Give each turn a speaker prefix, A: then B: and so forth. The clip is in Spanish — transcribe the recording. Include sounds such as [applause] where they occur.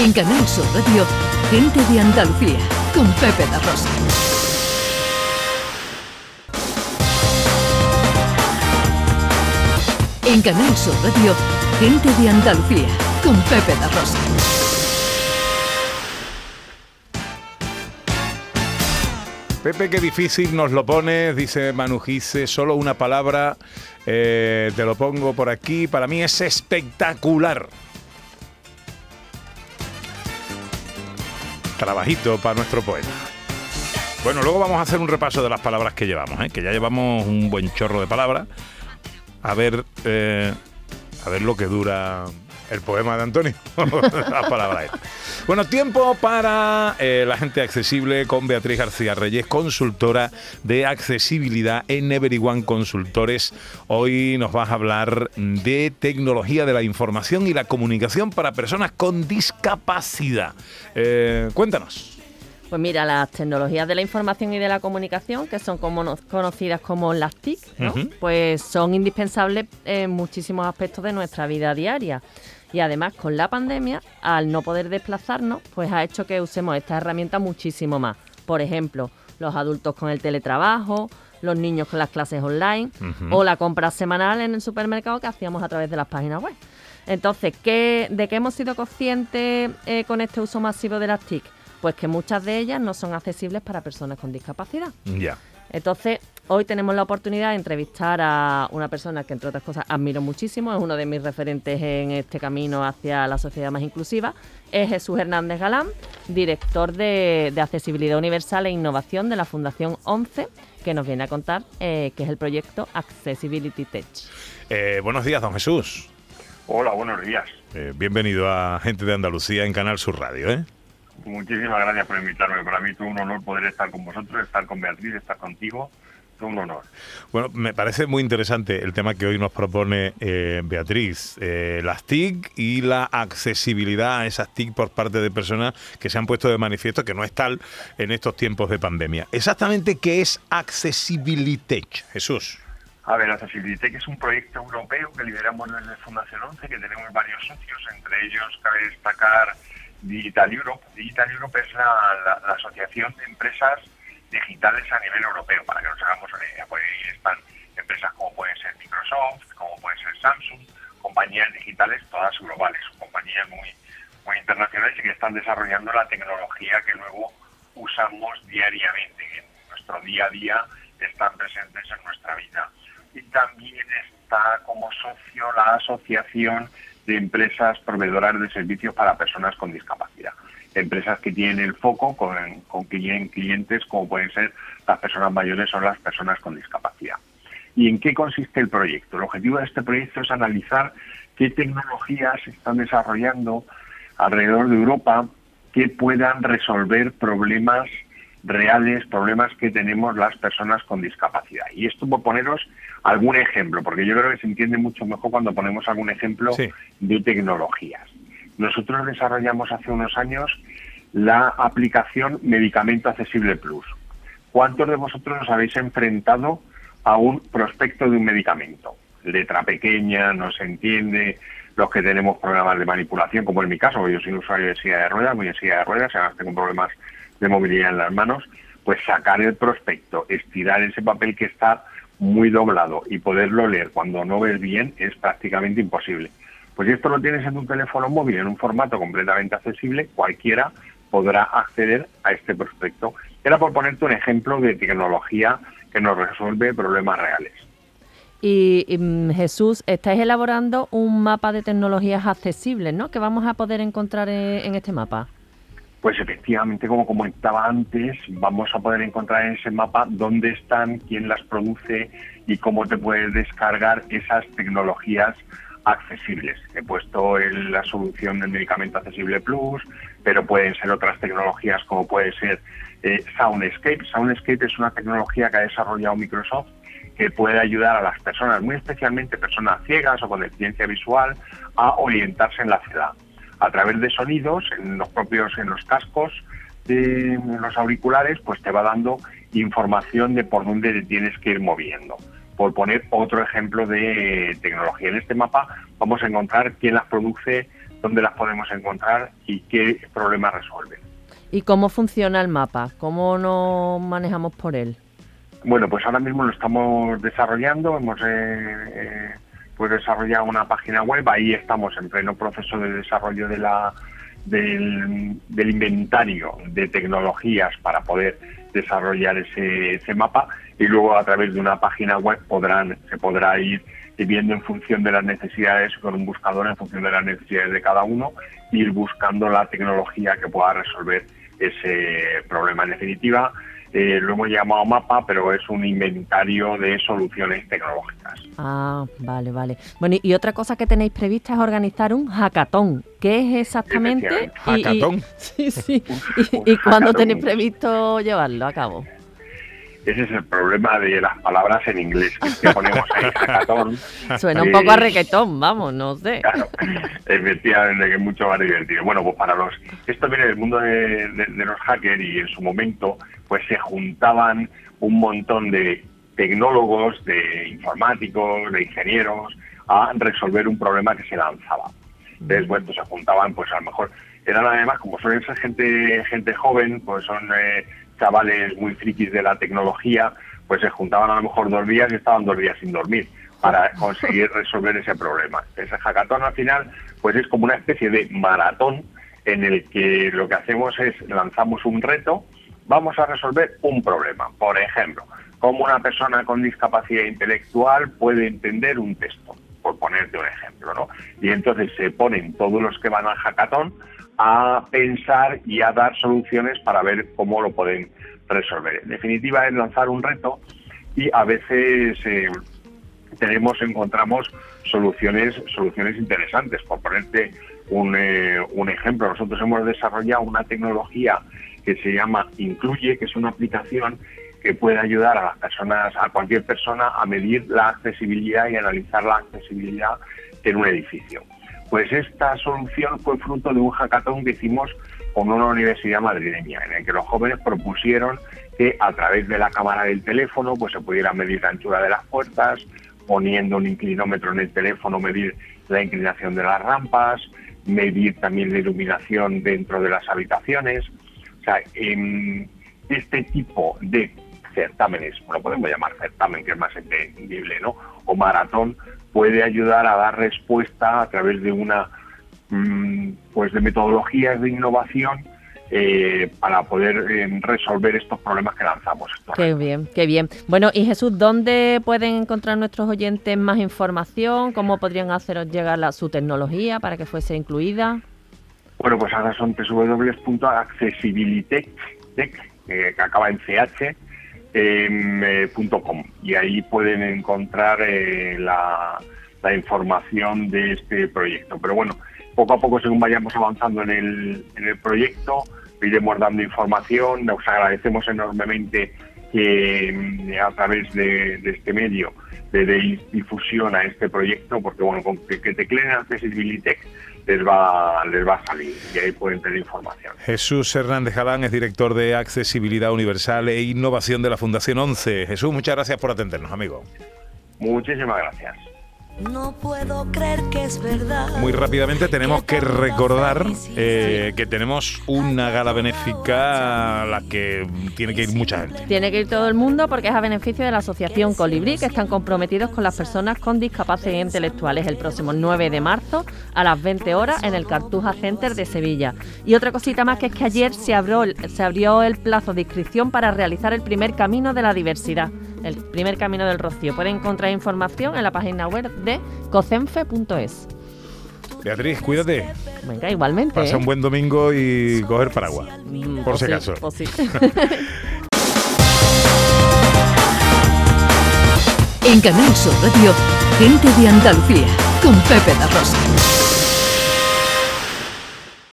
A: En Canal Sur Radio, Gente de Andalucía, con Pepe La Rosa. En Canal Sur Radio, Gente de Andalucía, con Pepe La Rosa.
B: Pepe, qué difícil nos lo pones, dice Manu Gise, solo una palabra, eh, te lo pongo por aquí, para mí es espectacular. Trabajito para nuestro poeta. Bueno, luego vamos a hacer un repaso de las palabras que llevamos, ¿eh? que ya llevamos un buen chorro de palabras. A ver, eh, a ver lo que dura el poema de Antonio. [laughs] las palabras. Bueno, tiempo para eh, la gente accesible con Beatriz García Reyes, consultora de accesibilidad en Everyone Consultores. Hoy nos vas a hablar de tecnología de la información y la comunicación para personas con discapacidad. Eh, cuéntanos.
C: Pues mira, las tecnologías de la información y de la comunicación, que son como conocidas como las TIC, pues son indispensables en muchísimos aspectos de nuestra vida diaria. Y además con la pandemia, al no poder desplazarnos, pues ha hecho que usemos esta herramienta muchísimo más. Por ejemplo, los adultos con el teletrabajo, los niños con las clases online o la compra semanal en el supermercado que hacíamos a través de las páginas web. Entonces, ¿qué, ¿de qué hemos sido conscientes eh, con este uso masivo de las TIC? Pues que muchas de ellas no son accesibles para personas con discapacidad.
B: Ya.
C: Entonces, hoy tenemos la oportunidad de entrevistar a una persona que, entre otras cosas, admiro muchísimo, es uno de mis referentes en este camino hacia la sociedad más inclusiva. Es Jesús Hernández Galán, director de, Accesibilidad Universal e Innovación de la Fundación 11, que nos viene a contar eh, qué es el proyecto Accessibility Tech.
B: Eh, buenos días, don Jesús.
D: Hola, buenos días.
B: Eh, bienvenido a Gente de Andalucía en Canal Sur Radio. ¿eh?
D: Muchísimas gracias por invitarme. Para mí es un honor poder estar con vosotros, estar con Beatriz, estar contigo. Un honor.
B: Bueno, me parece muy interesante el tema que hoy nos propone eh, Beatriz, eh, las TIC y la accesibilidad a esas TIC por parte de personas que se han puesto de manifiesto que no es tal en estos tiempos de pandemia. Exactamente, ¿qué es Accessibility Jesús?
D: A ver, Accessibility es un proyecto europeo que lideramos desde Fundación 11, que tenemos varios socios, entre ellos cabe destacar Digital Europe. Digital Europe es la, asociación de empresas digitales a nivel europeo, para que nos hagamos una idea. Pues están empresas como pueden ser Microsoft, como puede ser Samsung, compañías digitales todas globales, compañías muy, muy internacionales y que están desarrollando la tecnología que luego usamos diariamente, en nuestro día a día están presentes en nuestra vida. Y también está como socio la asociación de empresas proveedoras de servicios para personas con discapacidad. Empresas que tienen el foco con, con clientes como pueden ser las personas mayores o las personas con discapacidad. ¿Y en qué consiste el proyecto? El objetivo de este proyecto es analizar qué tecnologías se están desarrollando alrededor de Europa que puedan resolver problemas reales, problemas que tenemos las personas con discapacidad. Y esto por poneros algún ejemplo, porque yo creo que se entiende mucho mejor cuando ponemos algún ejemplo de tecnologías. Nosotros desarrollamos hace unos años la aplicación Medicamento Accesible Plus. ¿Cuántos de vosotros os habéis enfrentado a un prospecto de un medicamento? Letra pequeña, no se entiende, los que tenemos problemas de manipulación, como en mi caso, yo soy un usuario de silla de ruedas, muy en silla de ruedas, además tengo problemas de movilidad en las manos, pues sacar el prospecto, estirar ese papel que está muy doblado y poderlo leer cuando no ves bien es prácticamente imposible. Pues si esto lo tienes en un teléfono móvil en un formato completamente accesible, cualquiera podrá acceder a este prospecto. Era por ponerte un ejemplo de tecnología que nos resuelve problemas reales.
C: Y, mm, Jesús, estáis elaborando un mapa de tecnologías accesibles, ¿no? Que vamos a poder encontrar en este mapa.
D: Pues efectivamente, como comentaba antes, vamos a poder encontrar en ese mapa dónde están, quién las produce y cómo te puedes descargar esas tecnologías accesibles. He puesto en la solución del medicamento accesible plus, pero pueden ser otras tecnologías como puede ser eh, Soundscape. Soundscape es una tecnología que ha desarrollado Microsoft que puede ayudar a las personas, muy especialmente personas ciegas o con deficiencia visual, a orientarse en la ciudad a través de sonidos en los propios en los cascos de los auriculares, pues te va dando información de por dónde te tienes que ir moviendo. Por poner otro ejemplo de tecnología en este mapa, vamos a encontrar quién las produce dónde las podemos encontrar y qué problemas resuelven.
C: ¿Y cómo funciona el mapa? ¿Cómo nos manejamos por él?
D: Bueno, pues ahora mismo lo estamos desarrollando, hemos eh, eh, pues desarrollado una página web, ahí estamos en pleno proceso de desarrollo de la, del, inventario de tecnologías para poder desarrollar ese, ese mapa y luego a través de una página web podrán se podrá ir viendo en función de las necesidades con un buscador en función de las necesidades de cada uno ir buscando la tecnología que pueda resolver ese problema. En definitiva eh, lo hemos llamado mapa, pero es un inventario de soluciones tecnológicas.
C: Ah, vale, vale. Bueno, y otra cosa que tenéis prevista es organizar un hackathon. ¿Qué es exactamente?
B: ¿Hackathon? [laughs]
C: sí, sí. ¿Y, y cuándo tenéis previsto llevarlo a cabo?
D: Ese es el problema de las palabras en inglés, que, ponemos ahí [laughs] hackathon.
C: Suena un poco a requetón, vamos, no sé.
D: Claro, efectivamente, que es mucho más divertido. Bueno, pues para los... Esto viene del mundo de, de los hackers y en su momento pues se juntaban un montón de tecnólogos, de informáticos, de ingenieros, a resolver un problema que se lanzaba. Entonces, bueno, pues se juntaban, pues a lo mejor eran además, como suelen ser gente, gente joven, pues son eh, chavales muy frikis de la tecnología, pues se juntaban a lo mejor dos días y estaban dos días sin dormir para conseguir resolver ese problema. Ese hackathon al final, pues es como una especie de maratón en el que lo que hacemos es lanzamos un reto, vamos a resolver un problema. Por ejemplo, cómo una persona con discapacidad intelectual puede entender un texto, por ponerte un ejemplo, ¿no? Y entonces se ponen todos los que van al hackathon a pensar y a dar soluciones para ver cómo lo pueden resolver. En definitiva, es lanzar un reto y a veces eh, tenemos, encontramos soluciones, soluciones interesantes. Por ponerte un, eh, un ejemplo, nosotros hemos desarrollado una tecnología que se llama Incluye, que es una aplicación que puede ayudar a las personas, a cualquier persona, a medir la accesibilidad y analizar la accesibilidad en un edificio. Pues esta solución fue fruto de un hackathon que hicimos con una universidad madrileña, en el que los jóvenes propusieron que a través de la cámara del teléfono pues se pudiera medir la anchura de las puertas, poniendo un inclinómetro en el teléfono, medir la inclinación de las rampas, medir también la iluminación dentro de las habitaciones. O sea, en este tipo de certámenes, lo podemos llamar certamen, que es más entendible, ¿no? O maratón, puede ayudar a dar respuesta a través de una mm, pues de metodologías de innovación eh, para poder eh, resolver estos problemas que lanzamos.
C: Qué bien, qué bien. Bueno, y Jesús, ¿dónde pueden encontrar nuestros oyentes más información? ¿Cómo podrían haceros llegar a su tecnología para que fuese incluida?
D: Bueno, pues ahora son www.accessibilitech, que acaba en ch, eh, y ahí pueden encontrar eh, la, información de este proyecto. Pero bueno, poco a poco, según vayamos avanzando en el, en el proyecto, iremos dando información. Nos agradecemos enormemente que mm, a través de, este medio de deis difusión a este proyecto, porque bueno, con que, que tecleen Accessibilitech les va, les va a salir y ahí pueden tener información.
B: Jesús Hernández Galán es director de Accesibilidad Universal e Innovación de la Fundación 11. Jesús, muchas gracias por atendernos, amigo.
D: Muchísimas gracias.
A: No puedo creer que es verdad.
B: Muy rápidamente tenemos que recordar eh, que tenemos una gala benéfica a la que tiene que ir mucha gente.
C: Tiene que ir todo el mundo porque es a beneficio de la Asociación Colibrí, que están comprometidos con las personas con discapacidad intelectuales el próximo 9 de marzo a las 20 horas en el Cartuja Center de Sevilla. Y otra cosita más que es que ayer se abrió, se abrió el plazo de inscripción para realizar el primer camino de la diversidad el primer camino del Rocío. Pueden encontrar información en la página web de cocenfe.es.
B: Beatriz, cuídate.
C: Venga, igualmente.
B: Pasa un ¿eh? buen domingo y coger paraguas. Mm, por si acaso.
C: Pues [laughs]
A: en Canal Sur Radio, gente de Andalucía, con Pepe La Rosa.